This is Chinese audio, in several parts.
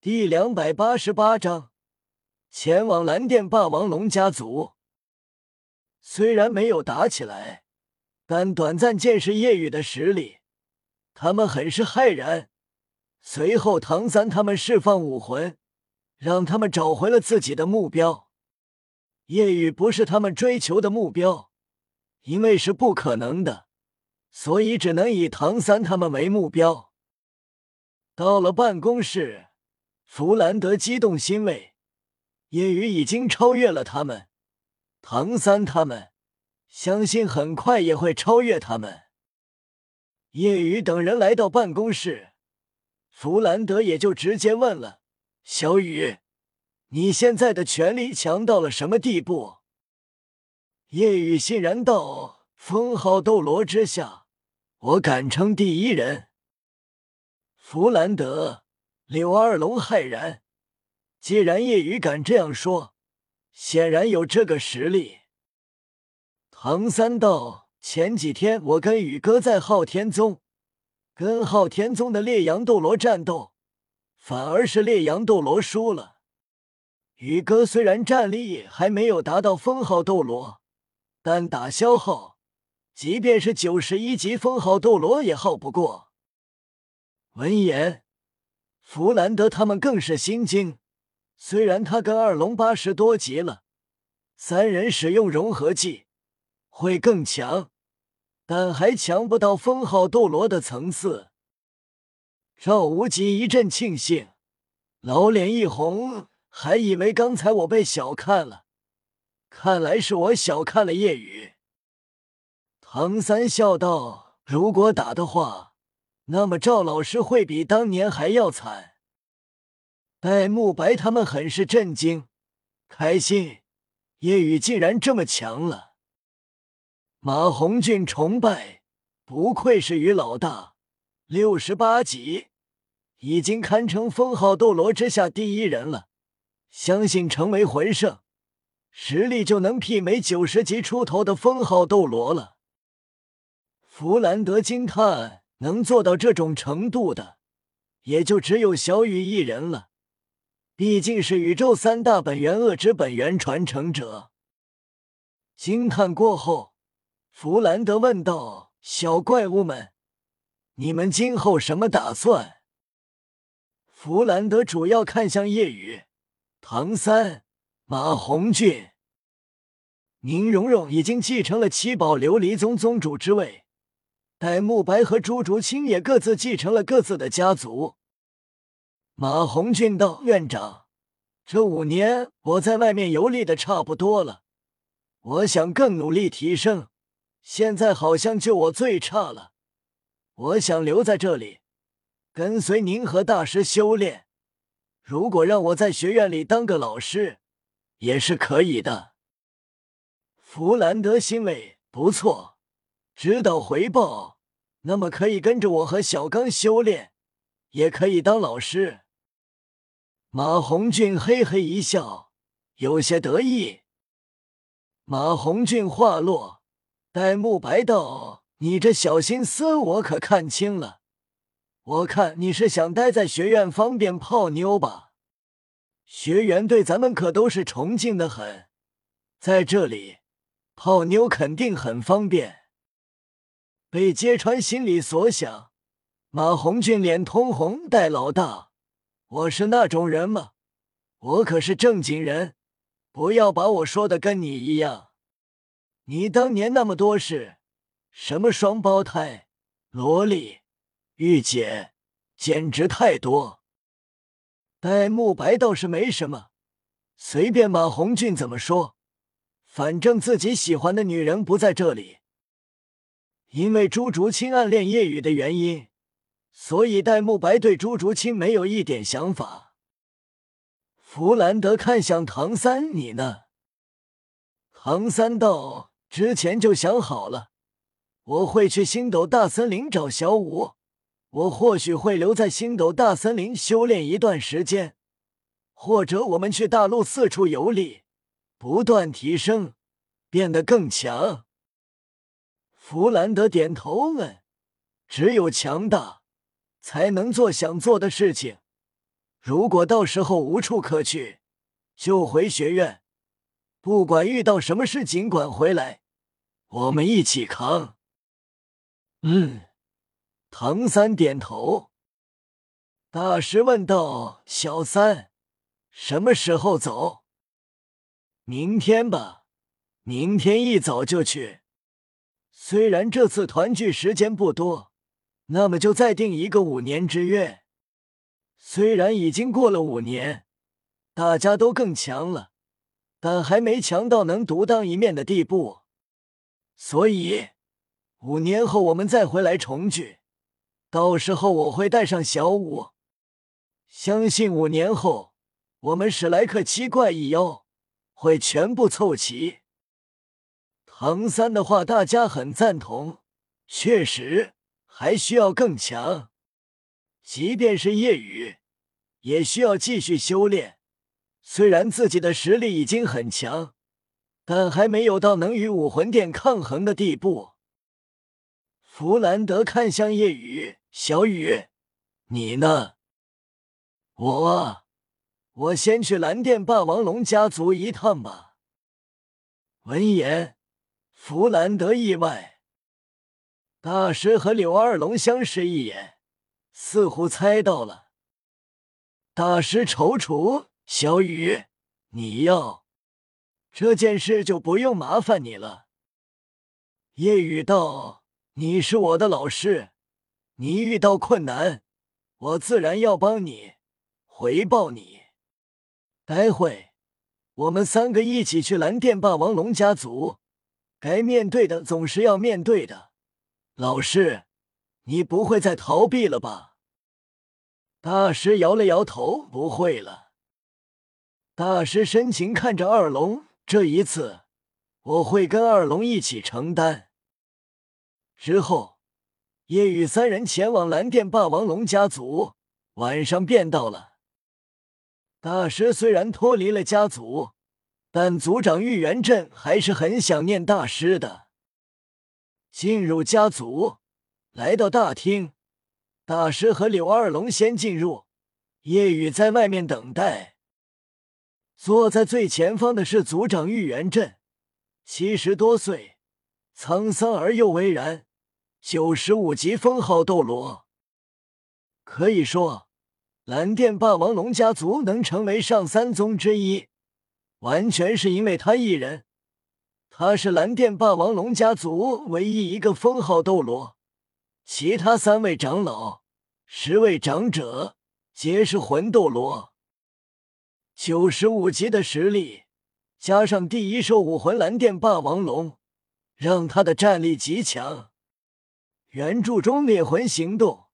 第两百八十八章，前往蓝电霸王龙家族。虽然没有打起来，但短暂见识叶雨的实力，他们很是骇然。随后，唐三他们释放武魂，让他们找回了自己的目标。叶雨不是他们追求的目标，因为是不可能的，所以只能以唐三他们为目标。到了办公室。弗兰德激动欣慰，叶雨已经超越了他们，唐三他们相信很快也会超越他们。叶雨等人来到办公室，弗兰德也就直接问了：“小雨，你现在的权力强到了什么地步？”叶雨欣然道：“封号斗罗之下，我敢称第一人。”弗兰德。柳二龙骇然，既然叶雨敢这样说，显然有这个实力。唐三道：前几天我跟宇哥在昊天宗，跟昊天宗的烈阳斗罗战斗，反而是烈阳斗罗输了。宇哥虽然战力还没有达到封号斗罗，但打消耗，即便是九十一级封号斗罗也耗不过。闻言。弗兰德他们更是心惊，虽然他跟二龙八十多级了，三人使用融合技会更强，但还强不到封号斗罗的层次。赵无极一阵庆幸，老脸一红，还以为刚才我被小看了，看来是我小看了叶雨。唐三笑道：“如果打的话。”那么赵老师会比当年还要惨。戴沐白他们很是震惊，开心，叶雨竟然这么强了。马红俊崇拜，不愧是于老大，六十八级，已经堪称封号斗罗之下第一人了。相信成为魂圣，实力就能媲美九十级出头的封号斗罗了。弗兰德惊叹。能做到这种程度的，也就只有小雨一人了。毕竟是宇宙三大本源恶之本源传承者。惊叹过后，弗兰德问道：“小怪物们，你们今后什么打算？”弗兰德主要看向夜雨、唐三、马红俊、宁荣荣，已经继承了七宝琉璃宗宗主之位。戴沐白和朱竹清也各自继承了各自的家族。马红俊道：“院长，这五年我在外面游历的差不多了，我想更努力提升。现在好像就我最差了，我想留在这里，跟随您和大师修炼。如果让我在学院里当个老师，也是可以的。”弗兰德欣慰，不错。知道回报，那么可以跟着我和小刚修炼，也可以当老师。马红俊嘿嘿一笑，有些得意。马红俊话落，戴沐白道：“你这小心思我可看清了，我看你是想待在学院方便泡妞吧？学员对咱们可都是崇敬的很，在这里泡妞肯定很方便。”被揭穿心里所想，马红俊脸通红。戴老大，我是那种人吗？我可是正经人，不要把我说的跟你一样。你当年那么多事，什么双胞胎、萝莉、御姐，简直太多。戴沐白倒是没什么，随便马红俊怎么说，反正自己喜欢的女人不在这里。因为朱竹清暗恋叶雨的原因，所以戴沐白对朱竹清没有一点想法。弗兰德看向唐三：“你呢？”唐三道：“之前就想好了，我会去星斗大森林找小舞，我或许会留在星斗大森林修炼一段时间，或者我们去大陆四处游历，不断提升，变得更强。”弗兰德点头问：“只有强大，才能做想做的事情。如果到时候无处可去，就回学院。不管遇到什么事，尽管回来，我们一起扛。嗯，唐三点头。大师问道：“小三，什么时候走？”明天吧，明天一早就去。虽然这次团聚时间不多，那么就再定一个五年之约。虽然已经过了五年，大家都更强了，但还没强到能独当一面的地步。所以五年后我们再回来重聚，到时候我会带上小五，相信五年后我们史莱克七怪一妖会全部凑齐。唐三的话大家很赞同，确实还需要更强。即便是夜雨，也需要继续修炼。虽然自己的实力已经很强，但还没有到能与武魂殿抗衡的地步。弗兰德看向夜雨，小雨，你呢？我，我先去蓝电霸王龙家族一趟吧。闻言，弗兰德意外，大师和柳二龙相视一眼。似乎猜到了，大师踌躇：“小雨，你要这件事就不用麻烦你了。”夜雨道：“你是我的老师，你遇到困难，我自然要帮你，回报你。待会我们三个一起去蓝电霸王龙家族，该面对的总是要面对的。老师，你不会再逃避了吧？”大师摇了摇头，不会了。大师深情看着二龙，这一次我会跟二龙一起承担。之后，夜雨三人前往蓝电霸王龙家族，晚上便到了。大师虽然脱离了家族，但族长玉元镇还是很想念大师的。进入家族，来到大厅。大师和柳二龙先进入，夜雨在外面等待。坐在最前方的是族长玉元镇，七十多岁，沧桑而又巍然，九十五级封号斗罗。可以说，蓝电霸王龙家族能成为上三宗之一，完全是因为他一人。他是蓝电霸王龙家族唯一一个封号斗罗。其他三位长老、十位长者皆是魂斗罗，九十五级的实力，加上第一兽武魂蓝电霸王龙，让他的战力极强。原著中猎魂行动，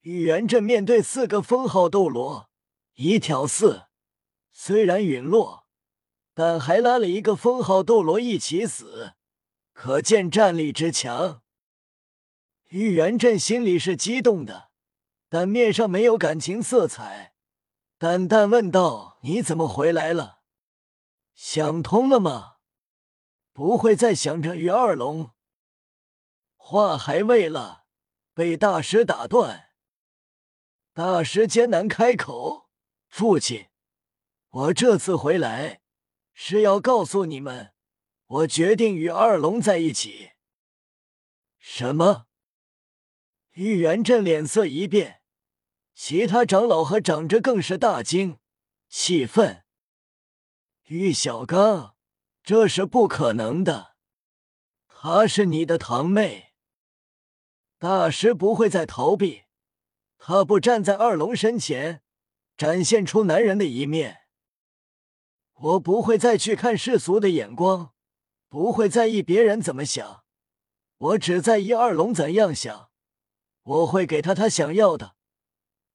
玉元镇面对四个封号斗罗一挑四，虽然陨落，但还拉了一个封号斗罗一起死，可见战力之强。玉元镇心里是激动的，但面上没有感情色彩，淡淡问道：“你怎么回来了？想通了吗？不会再想着与二龙？”话还未了，被大师打断。大师艰难开口：“父亲，我这次回来是要告诉你们，我决定与二龙在一起。”什么？玉元镇脸色一变，其他长老和长者更是大惊，气愤。玉小刚，这是不可能的，她是你的堂妹。大师不会再逃避，他不站在二龙身前，展现出男人的一面。我不会再去看世俗的眼光，不会在意别人怎么想，我只在意二龙怎样想。我会给他他想要的，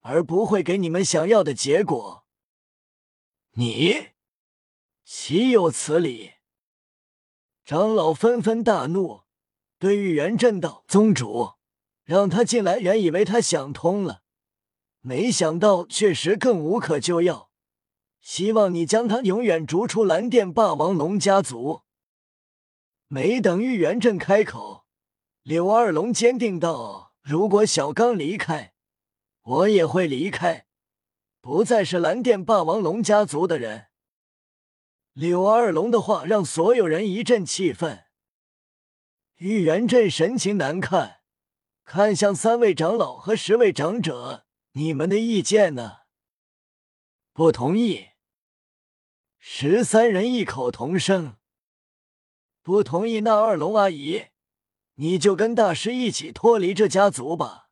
而不会给你们想要的结果。你岂有此理！长老纷纷大怒，对玉元震道：“宗主，让他进来。”原以为他想通了，没想到确实更无可救药。希望你将他永远逐出蓝电霸王龙家族。没等玉元镇开口，柳二龙坚定道。如果小刚离开，我也会离开。不再是蓝电霸王龙家族的人。柳二龙的话让所有人一阵气愤。玉元镇神情难看，看向三位长老和十位长者：“你们的意见呢？”不同意。十三人异口同声：“不同意。”那二龙阿姨，你就跟大师一起脱离这家族吧。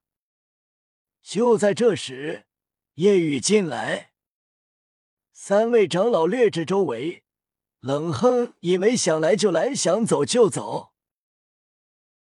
就在这时，夜雨进来，三位长老略知周围，冷哼：“以为想来就来，想走就走。”